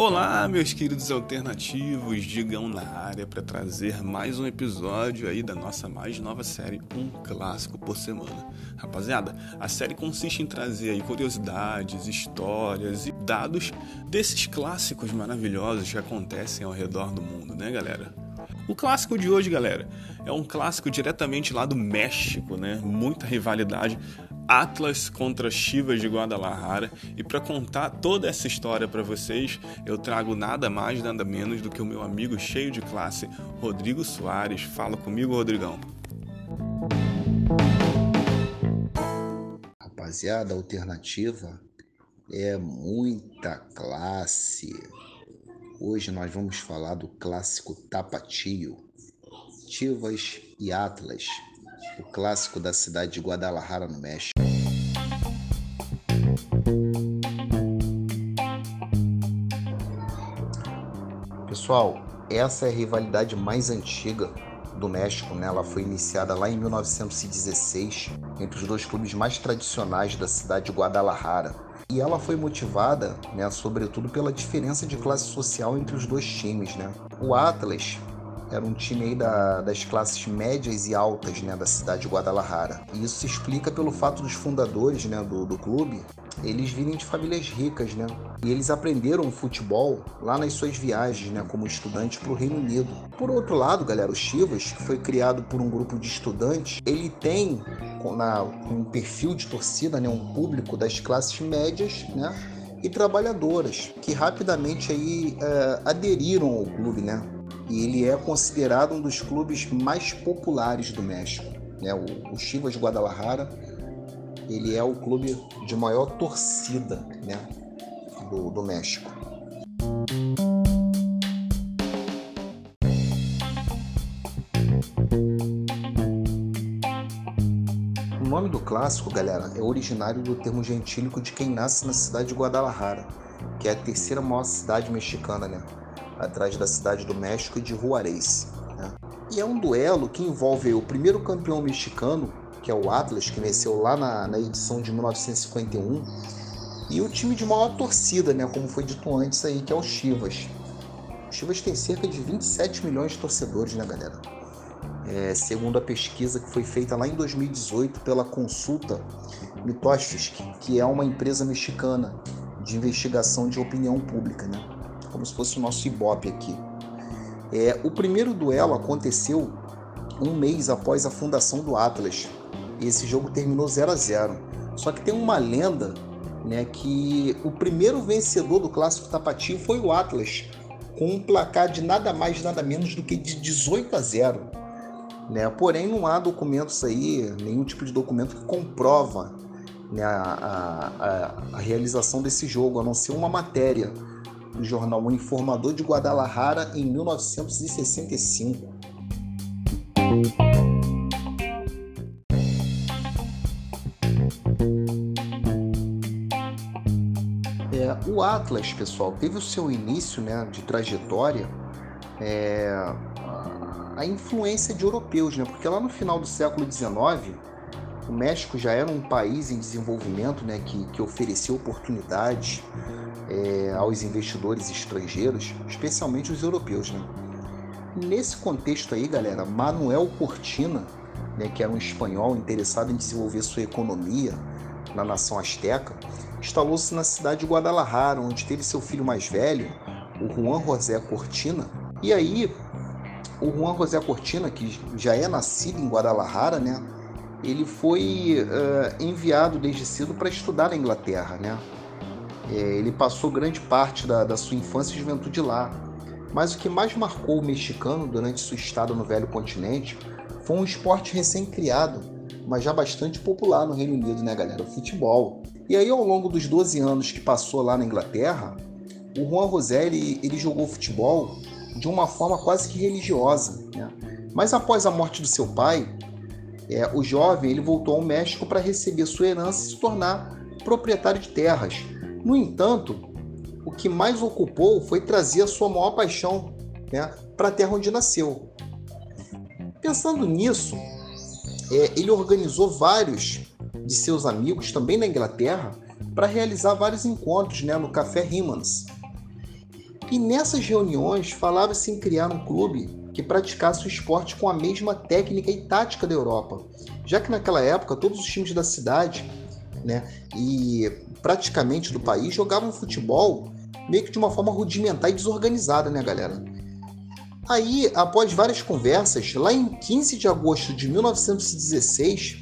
Olá, meus queridos alternativos, digam na área para trazer mais um episódio aí da nossa mais nova série Um Clássico por Semana. Rapaziada, a série consiste em trazer aí curiosidades, histórias e dados desses clássicos maravilhosos que acontecem ao redor do mundo, né, galera? O clássico de hoje, galera, é um clássico diretamente lá do México, né? Muita rivalidade Atlas contra Chivas de Guadalajara. E para contar toda essa história para vocês, eu trago nada mais, nada menos do que o meu amigo cheio de classe, Rodrigo Soares. Fala comigo, Rodrigão. Rapaziada, a alternativa é muita classe. Hoje nós vamos falar do clássico Tapatio, Chivas e Atlas o clássico da cidade de Guadalajara, no México. Pessoal, essa é a rivalidade mais antiga do México, né? Ela foi iniciada lá em 1916 entre os dois clubes mais tradicionais da cidade de Guadalajara. E ela foi motivada, né, sobretudo pela diferença de classe social entre os dois times, né? O Atlas era um time aí da, das classes médias e altas né, da cidade de Guadalajara. E isso se explica pelo fato dos fundadores né, do, do clube eles virem de famílias ricas, né? E eles aprenderam futebol lá nas suas viagens, né, como estudantes para o Reino Unido. Por outro lado, galera, o Chivas, que foi criado por um grupo de estudantes, ele tem na, um perfil de torcida, né, um público das classes médias, né? E trabalhadoras, que rapidamente aí é, aderiram ao clube, né? E ele é considerado um dos clubes mais populares do México. Né? O, o Chivas Guadalajara ele é o clube de maior torcida né? do, do México. O nome do clássico, galera, é originário do termo gentílico de quem nasce na cidade de Guadalajara, que é a terceira maior cidade mexicana, né? Atrás da cidade do México e de Juarez. Né? E é um duelo que envolve o primeiro campeão mexicano, que é o Atlas, que venceu lá na, na edição de 1951, e o time de maior torcida, né, como foi dito antes aí, que é o Chivas. O Chivas tem cerca de 27 milhões de torcedores, né, galera? É, segundo a pesquisa que foi feita lá em 2018 pela Consulta Mitoshevsky, que é uma empresa mexicana de investigação de opinião pública, né? Como se fosse o nosso Ibope aqui. É, o primeiro duelo aconteceu um mês após a fundação do Atlas. Esse jogo terminou 0 a 0. Só que tem uma lenda né, que o primeiro vencedor do clássico tapatio foi o Atlas, com um placar de nada mais nada menos do que de 18 a 0. Né? Porém, não há documentos aí, nenhum tipo de documento que comprova né, a, a, a realização desse jogo, a não ser uma matéria do jornal O Informador de Guadalajara em 1965. É, o Atlas, pessoal, teve o seu início né, de trajetória é, a influência de europeus, né? porque lá no final do século XIX o México já era um país em desenvolvimento né, que, que oferecia oportunidades é, aos investidores estrangeiros, especialmente os europeus. Né? Nesse contexto aí, galera, Manuel Cortina, né, que era um espanhol interessado em desenvolver sua economia na nação asteca, instalou-se na cidade de Guadalajara, onde teve seu filho mais velho, o Juan José Cortina. E aí, o Juan José Cortina, que já é nascido em Guadalajara, né, ele foi uh, enviado desde cedo para estudar na Inglaterra, né? É, ele passou grande parte da, da sua infância e juventude lá. Mas o que mais marcou o mexicano durante sua estada no velho continente foi um esporte recém-criado, mas já bastante popular no Reino Unido, né, galera? O futebol. E aí, ao longo dos 12 anos que passou lá na Inglaterra, o Juan José ele, ele jogou futebol de uma forma quase que religiosa. Né? Mas após a morte do seu pai, é, o jovem ele voltou ao México para receber sua herança e se tornar proprietário de terras. No entanto, o que mais ocupou foi trazer a sua maior paixão né, para a terra onde nasceu. Pensando nisso, é, ele organizou vários de seus amigos, também na Inglaterra, para realizar vários encontros né, no Café Rimmans. E nessas reuniões falava-se em criar um clube que praticasse o esporte com a mesma técnica e tática da Europa, já que naquela época todos os times da cidade né, e praticamente do país jogavam futebol meio que de uma forma rudimentar e desorganizada, né, galera? Aí, após várias conversas, lá em 15 de agosto de 1916,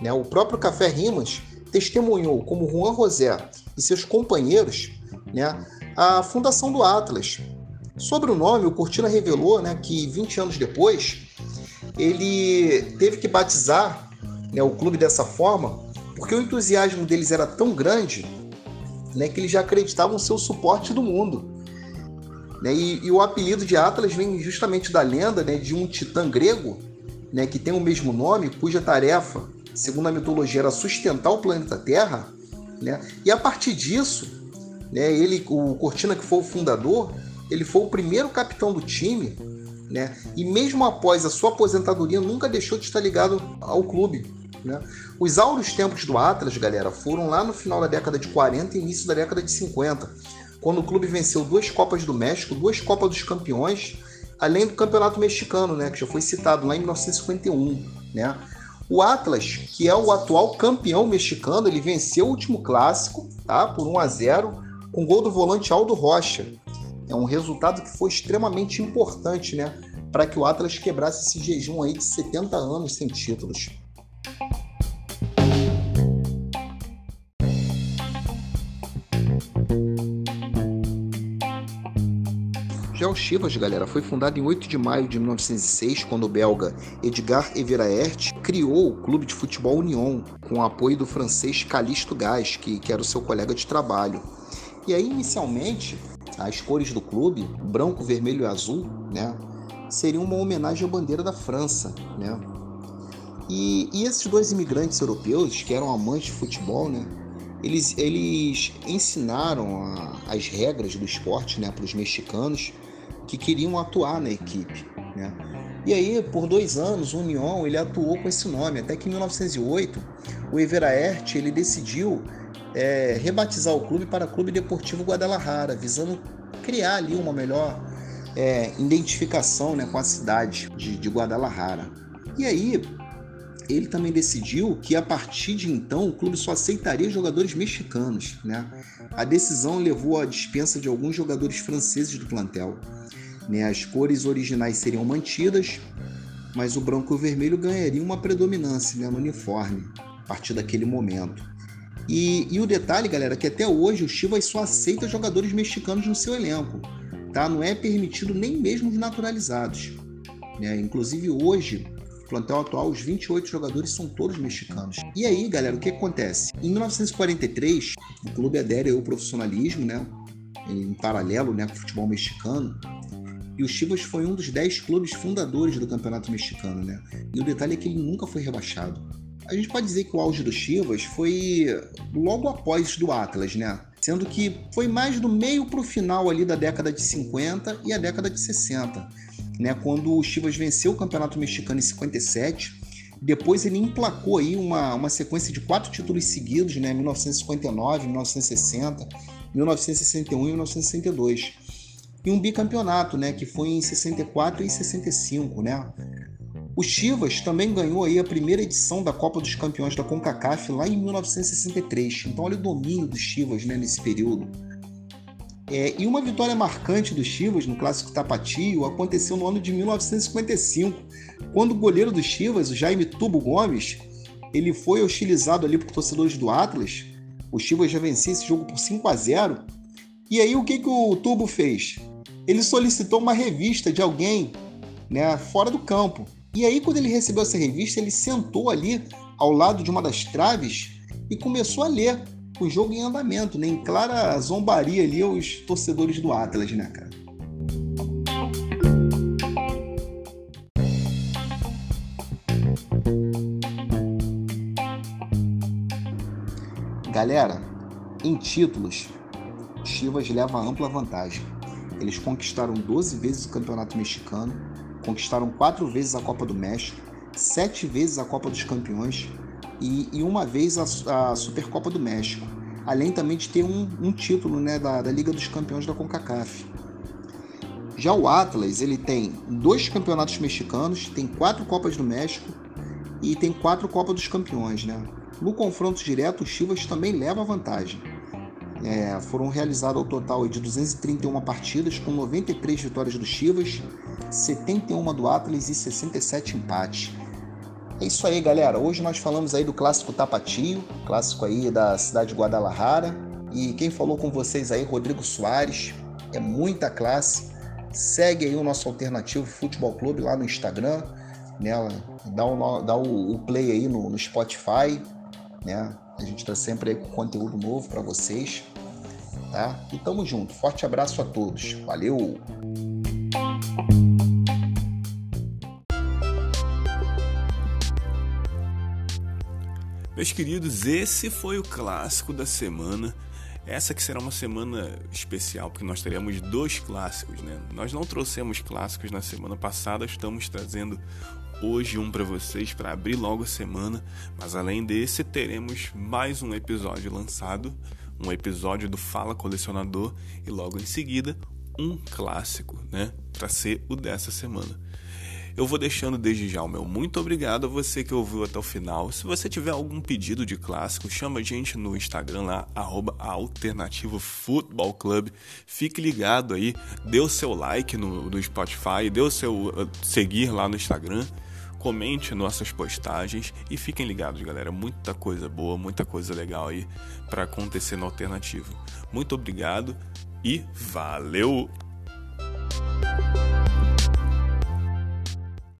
né, o próprio Café Rimas testemunhou como Juan José e seus companheiros né, a fundação do Atlas. Sobre o nome, o Cortina revelou né, que 20 anos depois ele teve que batizar né, o clube dessa forma porque o entusiasmo deles era tão grande né, que eles já acreditavam ser o suporte do mundo. Né? E, e, o apelido de Atlas vem justamente da lenda né, de um titã grego né, que tem o mesmo nome, cuja tarefa, segundo a mitologia, era sustentar o planeta Terra. Né? E a partir disso, né, ele, o Cortina, que foi o fundador, ele foi o primeiro capitão do time. Né? E mesmo após a sua aposentadoria, nunca deixou de estar ligado ao clube. Né? Os áureos tempos do Atlas, galera, foram lá no final da década de 40 e início da década de 50 quando o clube venceu duas Copas do México, duas Copas dos Campeões, além do Campeonato Mexicano, né, que já foi citado lá em 1951, né? O Atlas, que é o atual campeão mexicano, ele venceu o último clássico, tá? Por 1 a 0, com gol do volante Aldo Rocha. É um resultado que foi extremamente importante, né, para que o Atlas quebrasse esse jejum aí de 70 anos sem títulos. Já o Chivas, galera, foi fundado em 8 de maio de 1906, quando o belga Edgar Everaert criou o clube de futebol Union, com o apoio do francês Calixto Gás, que, que era o seu colega de trabalho. E aí, inicialmente, as cores do clube, branco, vermelho e azul, né, seriam uma homenagem à bandeira da França, né? E, e esses dois imigrantes europeus, que eram amantes de futebol, né, eles, eles ensinaram a, as regras do esporte né, para os mexicanos que queriam atuar na equipe. Né? E aí, por dois anos, o União ele atuou com esse nome, até que em 1908 o Everaert ele decidiu é, rebatizar o clube para Clube Deportivo Guadalajara, visando criar ali uma melhor é, identificação né, com a cidade de, de Guadalajara. E aí, ele também decidiu que a partir de então o clube só aceitaria jogadores mexicanos. Né? A decisão levou à dispensa de alguns jogadores franceses do plantel. Né? As cores originais seriam mantidas, mas o branco e o vermelho ganhariam uma predominância né, no uniforme a partir daquele momento. E, e, o detalhe, galera, é que até hoje o Chivas só aceita jogadores mexicanos no seu elenco. Tá? Não é permitido nem mesmo os naturalizados. Né? Inclusive hoje, o plantel atual, os 28 jogadores são todos mexicanos. E aí, galera, o que acontece? Em 1943, o clube adere ao profissionalismo, né? Em paralelo né, com o futebol mexicano. E o Chivas foi um dos 10 clubes fundadores do Campeonato Mexicano, né? E o detalhe é que ele nunca foi rebaixado. A gente pode dizer que o auge do Chivas foi logo após do Atlas, né? Sendo que foi mais do meio para o final ali da década de 50 e a década de 60, né? Quando o Chivas venceu o Campeonato Mexicano em 57, depois ele emplacou aí uma, uma sequência de quatro títulos seguidos, né? 1959, 1960, 1961 e 1962 e um bicampeonato, né, que foi em 64 e 65, né? O Chivas também ganhou aí a primeira edição da Copa dos Campeões da CONCACAF lá em 1963. Então olha o domínio do Chivas, né, nesse período. É, e uma vitória marcante do Chivas no Clássico Tapatio aconteceu no ano de 1955, quando o goleiro do Chivas, o Jaime Tubo Gomes, ele foi hostilizado ali por torcedores do Atlas. O Chivas já vencia esse jogo por 5 a 0. E aí o que, que o Tubo fez? ele solicitou uma revista de alguém né, fora do campo. E aí, quando ele recebeu essa revista, ele sentou ali ao lado de uma das traves e começou a ler o jogo em andamento, né, em clara zombaria ali aos torcedores do Atlas, né, cara? Galera, em títulos, Chivas leva ampla vantagem. Eles conquistaram 12 vezes o Campeonato Mexicano, conquistaram 4 vezes a Copa do México, 7 vezes a Copa dos Campeões e, e uma vez a, a, Supercopa do México, além também de ter um, um título né, da, da, Liga dos Campeões da CONCACAF. Já o Atlas, ele tem dois campeonatos mexicanos, tem quatro Copas do México e tem quatro Copas dos Campeões, né? No confronto direto, o Chivas também leva vantagem. É, foram realizadas ao total de 231 partidas, com 93 vitórias do Chivas, 71 do Atlas e 67 empates. É isso aí, galera. Hoje nós falamos aí do clássico Tapatio, clássico aí da cidade de Guadalajara. E quem falou com vocês aí, Rodrigo Soares. É muita classe. Segue aí o nosso alternativo Futebol Clube lá no Instagram, né? Dá, um, dá o, o play aí no, no Spotify, né? A gente está sempre aí com conteúdo novo para vocês, tá? E tamo junto. Forte abraço a todos. Valeu! Meus queridos, esse foi o clássico da semana. Essa que será uma semana especial, porque nós teremos dois clássicos, né? Nós não trouxemos clássicos na semana passada, estamos trazendo hoje um para vocês para abrir logo a semana, mas além desse teremos mais um episódio lançado, um episódio do Fala Colecionador e logo em seguida um clássico, né, para ser o dessa semana. Eu vou deixando desde já o meu muito obrigado a você que ouviu até o final. Se você tiver algum pedido de clássico, chama a gente no Instagram lá, arroba Alternativo Futebol. Fique ligado aí, dê o seu like no, no Spotify, dê o seu uh, seguir lá no Instagram comente nossas postagens e fiquem ligados, galera. Muita coisa boa, muita coisa legal aí para acontecer no alternativo. Muito obrigado e valeu!